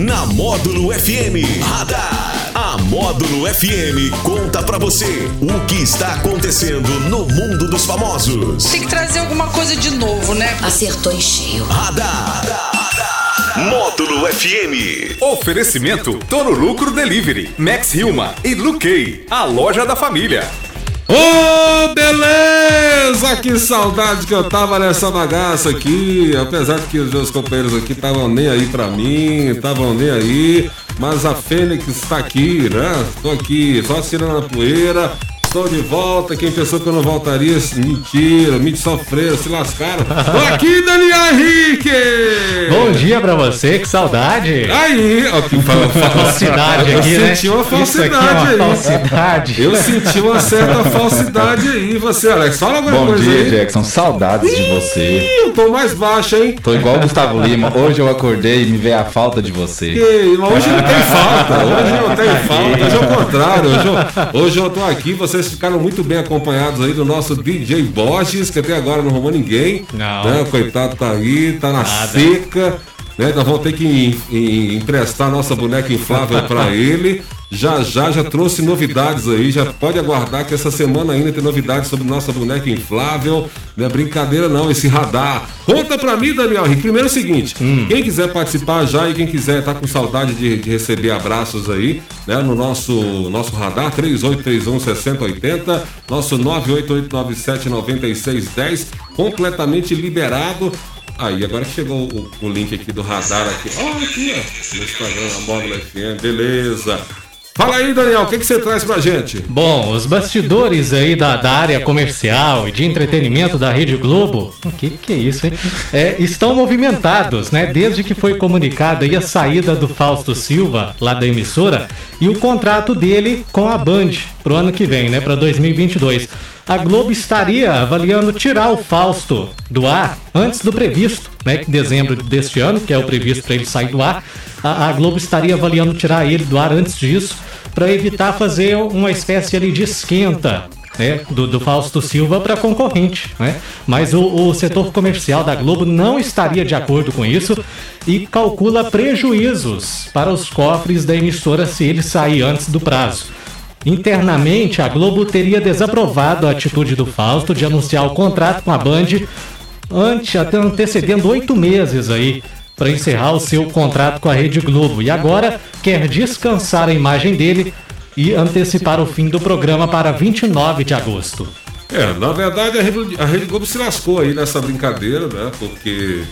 Na Módulo FM Radar. A Módulo FM conta pra você o que está acontecendo no mundo dos famosos. Tem que trazer alguma coisa de novo, né? Acertou em cheio. Radar. Módulo FM. Oferecimento Toro Lucro Delivery, Max Hilma e Luquei, a loja da família. Ô, beleza! Que saudade que eu tava nessa bagaça aqui. Apesar de que os meus companheiros aqui estavam nem aí pra mim, estavam nem aí. Mas a Fênix tá aqui, né? Tô aqui só tirando a poeira. Estou de volta. Quem pensou que eu não voltaria? Mentira, me sofreram, se lascaram. Tô aqui, Daniel Henrique! Bom dia pra você, que saudade! Aí, ó, que fa- fa- Falsidade eu aqui, né? senti uma aqui é falsidade uma aí. falsidade. Eu senti uma certa falsidade aí. Você, Alex, fala alguma Bom coisa dia, aí. Jackson. Saudades de você. Ih, eu tô mais baixo, hein? Tô igual o Gustavo Lima. Hoje eu acordei e me veio a falta de você. Ei, mas hoje não tem falta, hoje não tem falta, hoje é o contrário. Hoje eu, hoje eu tô aqui, vocês ficaram muito bem acompanhados aí do nosso DJ Borges, que até agora não arrumou ninguém. Não. Né? Coitado tá aí, tá na seca. Né? Nós vamos ter que em- em- emprestar nossa boneca inflável pra ele. Já já já trouxe novidades aí, já pode aguardar que essa semana ainda tem novidades sobre nossa boneca inflável. Não é brincadeira não, esse radar. Conta pra mim, Daniel Henrique. Primeiro é o seguinte, quem quiser participar já e quem quiser tá com saudade de, de receber abraços aí, né, no nosso, nosso radar, 3831-6080, nosso 988979610, completamente liberado. Aí, agora que chegou o, o link aqui do radar aqui. Ó, aqui, ó. No Instagram, a FM, beleza. Fala aí, Daniel, o que, que você traz pra gente? Bom, os bastidores aí da, da área comercial e de entretenimento da Rede Globo, o que, que é isso, hein? É, estão movimentados, né? Desde que foi comunicada a saída do Fausto Silva, lá da emissora, e o contrato dele com a Band pro ano que vem, né? Para 2022. A Globo estaria avaliando tirar o Fausto do ar antes do previsto, né? Que dezembro deste ano, que é o previsto para ele sair do ar. A, a Globo estaria avaliando tirar ele do ar antes disso, para evitar fazer uma espécie ali de esquenta. Né, do, do Fausto Silva para concorrente, né? Mas o, o setor comercial da Globo não estaria de acordo com isso e calcula prejuízos para os cofres da emissora se ele sair antes do prazo. Internamente, a Globo teria desaprovado a atitude do Fausto de anunciar o contrato com a Band ante, até antecedendo oito meses aí para encerrar o seu contrato com a Rede Globo. E agora quer descansar a imagem dele e antecipar o fim do programa para 29 de agosto. É, na verdade a Rede Globo se lascou aí nessa brincadeira, né? Porque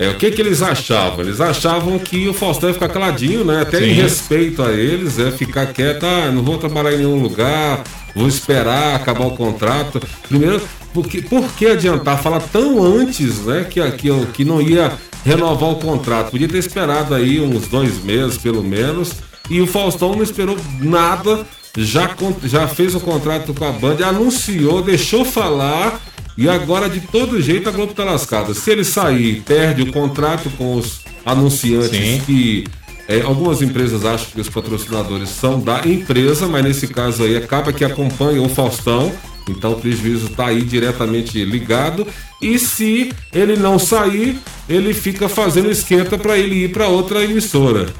é, o que que eles achavam? Eles achavam que o Faustão ia ficar caladinho, né? Até em Sim. respeito a eles, é ficar quieto, ah, não vou trabalhar em nenhum lugar, vou esperar acabar o contrato. Primeiro, porque, por que adiantar falar tão antes, né? Que, que, que não ia renovar o contrato? Podia ter esperado aí uns dois meses, pelo menos. E o Faustão não esperou nada, já, já fez o contrato com a Band, anunciou, deixou falar. E agora, de todo jeito, a Globo tá lascada. Se ele sair, perde o contrato com os anunciantes Sim. que é, algumas empresas acham que os patrocinadores são da empresa, mas nesse caso aí acaba que acompanha o Faustão. Então o prejuízo está aí diretamente ligado. E se ele não sair, ele fica fazendo esquenta para ele ir para outra emissora.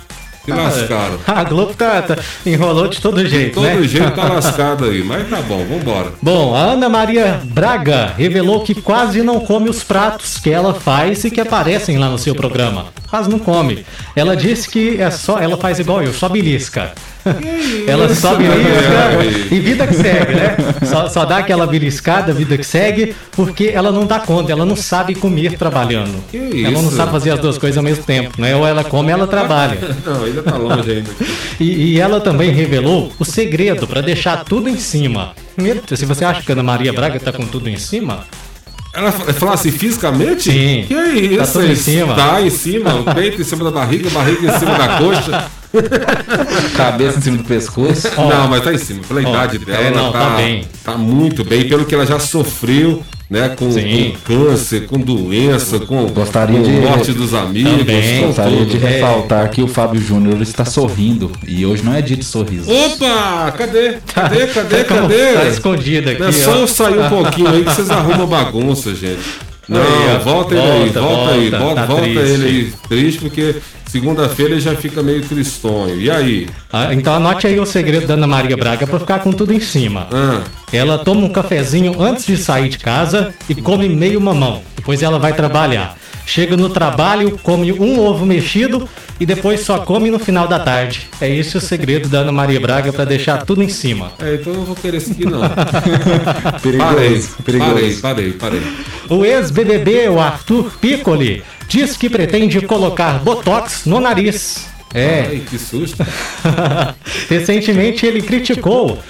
Se lascaram. A Globo tá, tá- enrolou de todo jeito, Todo né? jeito tá lascado aí, mas tá bom, vambora. Bom, a Ana Maria Braga revelou que quase não come os pratos que ela faz e que aparecem lá no seu programa. Quase não come. Ela disse que é só, ela faz igual eu, só belisca. Ela só belisca e vida que segue, né? Só, só dá aquela beliscada, vida que segue, porque ela não dá conta, ela não sabe comer trabalhando. Que Ela não sabe fazer as duas coisas ao mesmo tempo, né? Ou ela come, ou ela trabalha. Não, ainda tá longe ainda. E, e ela também revelou o segredo para deixar tudo em cima. Primeiro, se você acha que a Ana Maria Braga tá com tudo em cima, Ela fa- fala assim fisicamente? Sim. Que é isso? Tá tudo em cima. Tá em cima, o peito em cima da barriga, a barriga em cima da coxa. Cabeça em cima do pescoço. Não, mas tá em cima. Pela Ó, idade dela, é, ela não, tá, tá bem. tá muito bem. Pelo que ela já sofreu, né? Com, Sim. com câncer, com doença, com, Gostaria com de- morte dos amigos. Também. com Gostaria de tudo. ressaltar que o Fábio Júnior está sorrindo. E hoje não é dia de sorriso. Opa! Cadê? Cadê? Cadê? Tá como- Cadê? Tá escondido aqui, É só ó. eu sair um pouquinho aí que vocês arrumam bagunça, gente. Não, Aí, ó. volta ele aí, Volta, volta aí, volta, volta, tá volta triste. ele aí, triste, porque Segunda-feira já fica meio tristonho. E aí? Ah, então anote aí o segredo da Ana Maria Braga pra ficar com tudo em cima. Ah, Ela toma um cafezinho antes de sair de casa e come meio mamão. Depois ela vai trabalhar. Chega no trabalho, come um ovo mexido e depois só come no final da tarde. É esse o segredo da Ana Maria Braga pra deixar tudo em cima. é, então eu não vou querer seguir, não. Perigoso, parei, perigoso. parei, parei, parei. O ex-BBB, o Arthur Piccoli, diz que pretende colocar botox no nariz. É, Ai, que susto. Recentemente ele criticou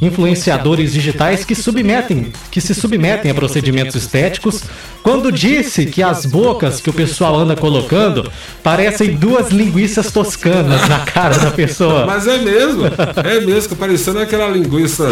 influenciadores digitais que submetem, que se submetem a procedimentos estéticos, quando disse que as bocas que o pessoal anda colocando parecem duas linguiças toscanas na cara da pessoa. Mas é mesmo. É mesmo, parecendo aquela linguiça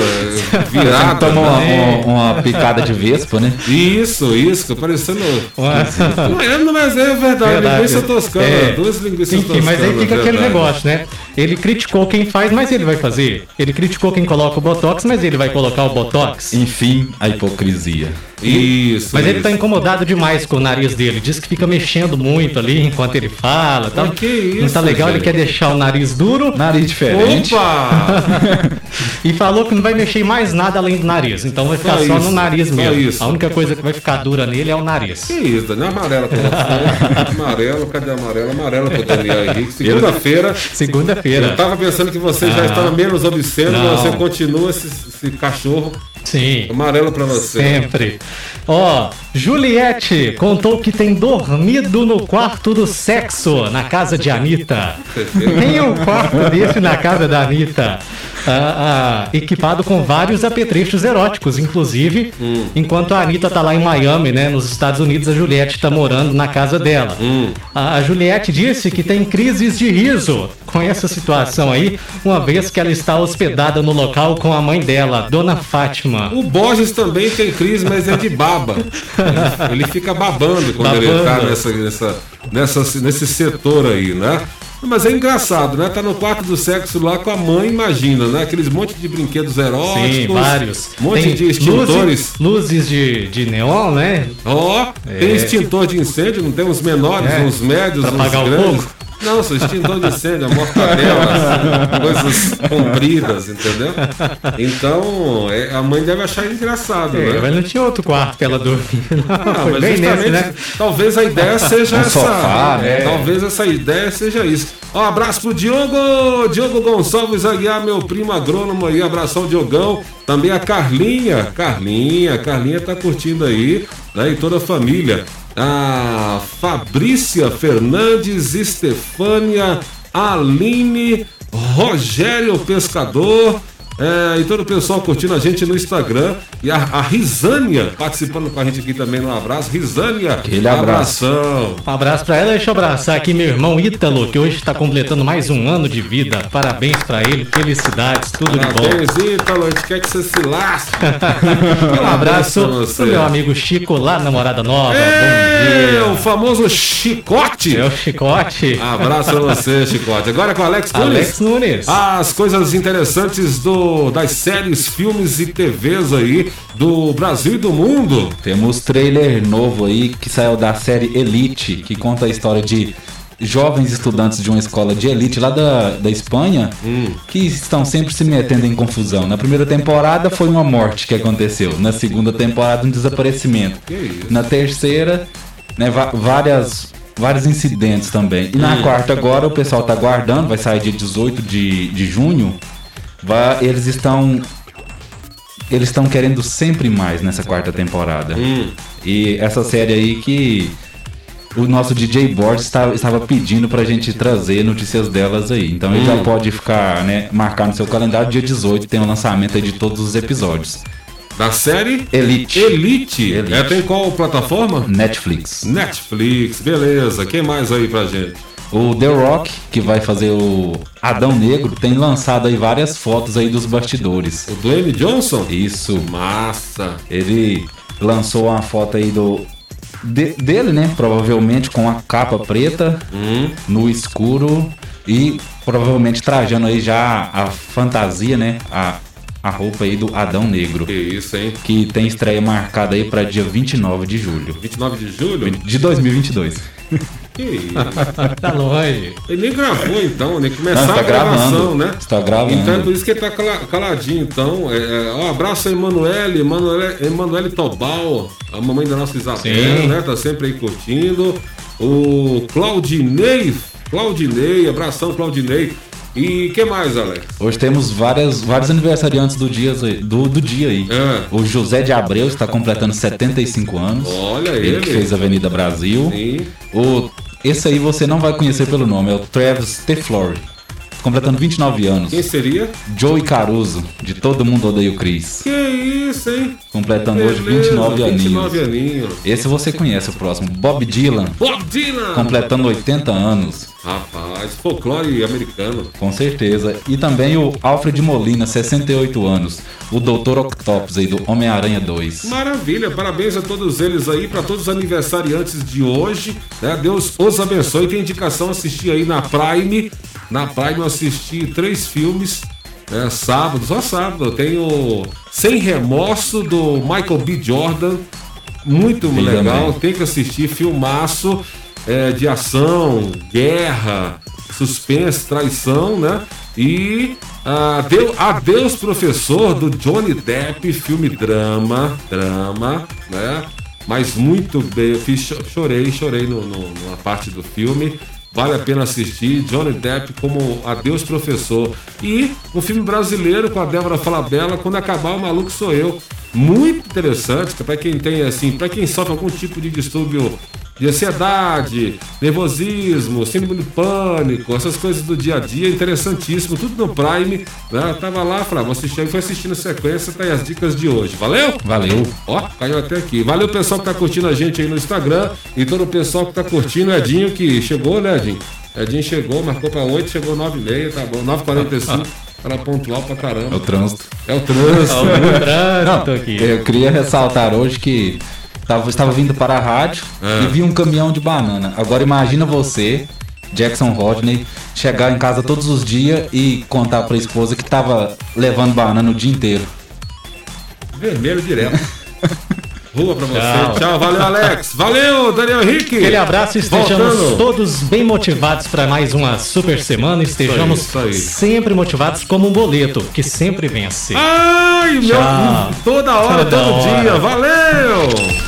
virada. Toma uma, né? uma- uma picada de vespa, né? Isso, isso, que parecendo. Não é, mas é verdade, Verdade. linguiça toscana. É. Duas linguiças Enfim, toscanas. mas aí fica aquele verdade. negócio, né? Ele criticou quem faz, mas ele vai fazer. Ele criticou quem coloca o botox, mas ele vai colocar o botox. Enfim, a hipocrisia. Isso. Mas ele isso. tá incomodado demais com o nariz dele. Diz que fica mexendo muito ali enquanto ele fala. Tá? Que isso, Não tá legal, ele gente? quer deixar o nariz duro Nariz diferente. Opa! e falou que não vai mexer mais nada além do nariz. Então vai ficar Só só, no nariz só mesmo. isso. A única coisa que vai ficar dura nele é o nariz. Que isso, Daniel amarela pra você. amarelo, cadê amarelo? Amarelo pro Daniel Henrique. Segunda-feira. Segunda-feira. Eu tava pensando que você já Ah. estava menos obsceno, mas você continua esse, esse cachorro Sim. amarelo pra você. Sempre. Ó, Juliette contou que tem dormido no quarto do sexo na casa de Anitta. Tem um quarto desse na casa da Anitta. Ah, ah, equipado com vários apetrechos eróticos, inclusive, enquanto a Anitta tá lá em Miami, né, nos Estados Unidos, a Juliette tá morando na casa dela. A, a Juliette disse que tem crises de riso com essa situação aí, uma vez que ela está hospedada no local com a mãe dela, Dona Fátima. O Borges também tem crise, mas é de baba. Ele fica babando quando ele tá Babando. nessa, nessa, nessa, nesse setor aí, né? Mas é engraçado, né? Tá no quarto do sexo lá com a mãe, imagina, né? Aqueles monte de brinquedos eróticos. Sim, vários. Monte Tem de extintores. Luzes, luzes de, de neon, né? Ó, tem extintor de incêndio, não tem uns menores, É. uns médios, Pra uns apagar o grandes. fogo? Não, são extintor de a mortadela, coisas compridas, entendeu? Então, é, a mãe deve achar engraçado, É, né? mas não tinha outro quarto pra ela dormir. Não, Ah, foi mas bem justamente, nesse, né? talvez a ideia seja Um essa. sofá, né? Talvez essa ideia seja isso. Ó, abraço pro Diogo, Diogo Gonçalves Aguiar, meu primo agrônomo aí, abração Diogão. Também a Carlinha, Carlinha, Carlinha tá curtindo aí, né? E toda a família. A Fabrícia Fernandes, Estefânia, Aline, Rogério Pescador. É, e todo o pessoal curtindo a gente no Instagram. E a, a Risânia participando com a gente aqui também. Um abraço. Risânia, Aquele abraço. abração. Um abraço pra ela. Deixa eu abraçar aqui meu irmão Ítalo, que hoje está completando mais um ano de vida. Parabéns pra ele, felicidades, tudo de bom. Parabéns, Ítalo. A gente quer que você se lasque. Um abraço pro meu amigo Chico lá na Morada Nova. É, Bom o famoso chicote. É o Chicote. Abraço pra você, chicote. Agora com o Alex Nunes. Alex Nunes. As coisas interessantes do, das séries, filmes e TVs aí do Brasil e do mundo. Temos trailer novo aí que saiu da série Elite, que conta a história de jovens estudantes de uma escola de elite lá da, da Espanha que estão sempre se metendo em confusão. Na primeira temporada foi uma morte que aconteceu, na segunda temporada um desaparecimento. Na terceira, né, várias vários incidentes também. E na quarta agora o pessoal tá aguardando, vai sair dia 18 de, de junho. Vai, eles estão eles estão querendo sempre mais nessa quarta temporada. E essa série aí que o nosso DJ Borges estava, estava pedindo pra gente trazer notícias delas aí. Então ele já pode ficar, né, marcar no seu calendário dia 18 tem o lançamento aí de todos os episódios. Da série Elite. Elite. Elite. É, tem qual plataforma? Netflix. Netflix, beleza. Quem mais aí pra gente? O The Rock, que vai fazer o Adão Negro, tem lançado aí várias fotos aí dos bastidores. O Dwayne Johnson? Isso. Massa. Ele lançou uma foto aí do de- dele, né? Provavelmente com a capa preta no escuro e provavelmente trajando aí já a fantasia, né? A, a roupa aí do Adão Negro, Que isso, hein? que tem estreia marcada aí para dia 29 de julho 29 de julho? de 2022. Que isso? Tá longe. Ele nem gravou então, nem começar Não, tá a gravação, gravando. né? Está gravando. Então é por isso que ele tá cala- caladinho. Então, é, é, ó, abraço a Emanuele, Emanuele, Emanuele Tobal, a mamãe da nossa Isabel, Sim. né? Tá sempre aí curtindo. O Claudinei, Claudinei, abração Claudinei. E que mais, Alex? Hoje temos várias, vários aniversariantes do dia, do, do dia aí. É. O José de Abreu está completando 75 anos. Olha Ele ele. que fez a Avenida Brasil. Sim. O, esse aí você não vai conhecer pelo nome, é o Travis Teflore. Completando 29 anos. Quem seria? Joey Caruso, de Todo Mundo Odeia o Chris. Que isso, hein? Completando hoje Beleza, 29 aninhos. 29 aninhos. Esse você conhece o próximo. Bob Dylan, Bob Dylan! completando 80 anos. Rapaz, folclore americano. Com certeza. E também o Alfred Molina, 68 anos. O Dr. Octopus aí, do Homem-Aranha 2. Maravilha, parabéns a todos eles aí, para todos os aniversariantes de hoje. Né? Deus os abençoe. Tem indicação assistir aí na Prime. Na Prime eu assisti três filmes. Né? Sábado, só sábado. Eu tenho Sem Remorso do Michael B. Jordan. Muito Sim, legal, também. tem que assistir. Filmaço é, de ação, guerra, suspense, traição, né? E Adeu- Adeus Professor do Johnny Depp, filme drama, drama, né? Mas muito bem, eu fiz, cho- chorei, chorei no, no- numa parte do filme. Vale a pena assistir. Johnny Depp como Adeus Professor. E um filme brasileiro com a Débora Falabella, quando acabar o maluco sou eu. Muito interessante, para quem tem assim, para quem sofre algum tipo de distúrbio de ansiedade, nervosismo, síndrome de pânico, essas coisas do dia a dia, interessantíssimo, tudo no Prime, né? Eu tava lá, falava, vou assistir, aí foi assistindo a sequência, tá aí as dicas de hoje, valeu? Valeu. Ó, caiu até aqui. Valeu pessoal que tá curtindo a gente aí no Instagram e todo o pessoal que tá curtindo, o Edinho que chegou, né, Edinho? Edinho chegou, marcou pra 8, chegou 9 e meia, tá bom, 9h45, era pontual pra É o caramba. trânsito. É o trânsito. Algum trânsito aqui. Eu queria ressaltar hoje que tava, estava vindo para a rádio É. e vi um caminhão de banana. Agora imagina você, Jackson Rodney, chegar em casa todos os dias e contar para a esposa que tava levando banana o dia inteiro. Vermelho direto. Rua pra você. Tchau. Tchau. valeu, Alex. Valeu, Daniel Henrique. Aquele abraço e estejamos Voltando. todos bem motivados para mais uma super semana. Estejamos Isso aí, isso aí. sempre motivados como um boleto, que sempre vence. Ai, meu, Tchau. toda hora, Toda todo hora. dia. Valeu.